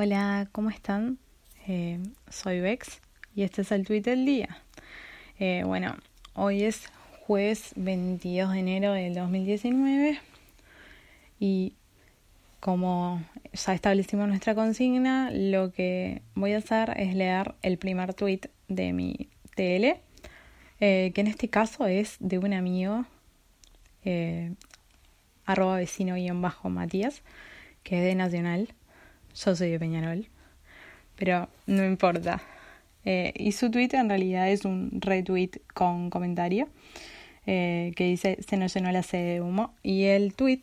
Hola, ¿cómo están? Eh, soy Bex y este es el tweet del día. Eh, bueno, hoy es jueves 22 de enero del 2019 y como ya establecimos nuestra consigna, lo que voy a hacer es leer el primer tweet de mi TL, eh, que en este caso es de un amigo, arroba vecino-matías, que es de Nacional yo soy de Peñarol, pero no importa. Eh, y su tweet en realidad es un retweet con comentario eh, que dice se nos llenó la sede de humo. Y el tweet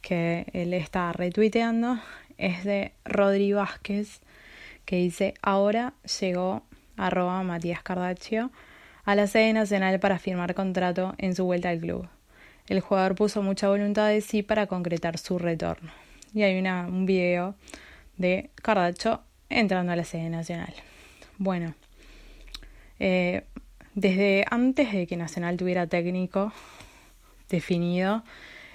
que él está retuiteando es de Rodri Vázquez que dice ahora llegó arroba Matías Cardaccio a la sede nacional para firmar contrato en su vuelta al club. El jugador puso mucha voluntad de sí para concretar su retorno. Y hay una, un video de Cardacho entrando a la sede nacional. Bueno, eh, desde antes de que Nacional tuviera técnico definido,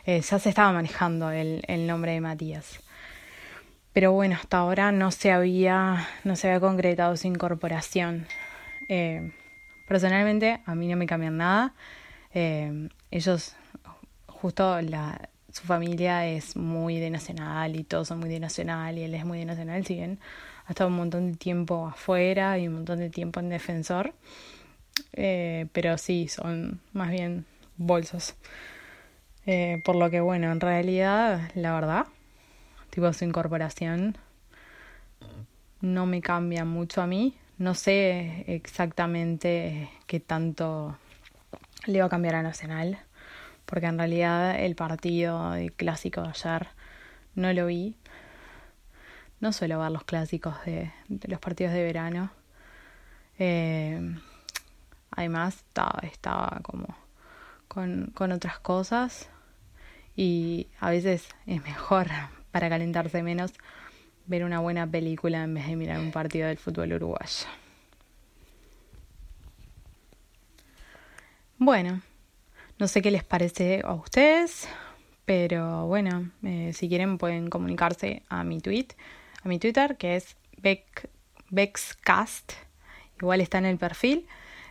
eh, ya se estaba manejando el, nombre de Matías. Pero bueno, hasta ahora no se había, no se había concretado su incorporación. Eh, personalmente, a mí no me cambian nada. ellos, justo la, su familia es muy de Nacional y todos son muy de Nacional y él es muy de Nacional, si bien ha estado un montón de tiempo afuera y un montón de tiempo en defensor, eh, pero sí, son más bien bolsos. Eh, por lo que bueno, en realidad, la verdad, tipo su incorporación no me cambia mucho a mí. No sé exactamente qué tanto le va a cambiar a Nacional porque en realidad el partido clásico de ayer no lo vi. No suelo ver los clásicos de, los partidos de verano. Eh, además estaba, estaba como con, con otras cosas y a veces es mejor para calentarse menos ver una buena película en vez de mirar un partido del fútbol uruguayo. Bueno, no sé qué les parece a ustedes, pero bueno, eh, si quieren pueden comunicarse a mi tweet, a mi Twitter, que es Bexcast. Igual está en el perfil.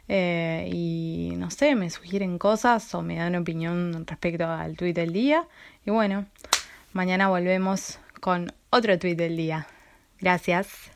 Eh, y no sé, me sugieren cosas o me dan opinión respecto al tweet del día. Y bueno, mañana volvemos con otro tweet del día. Gracias.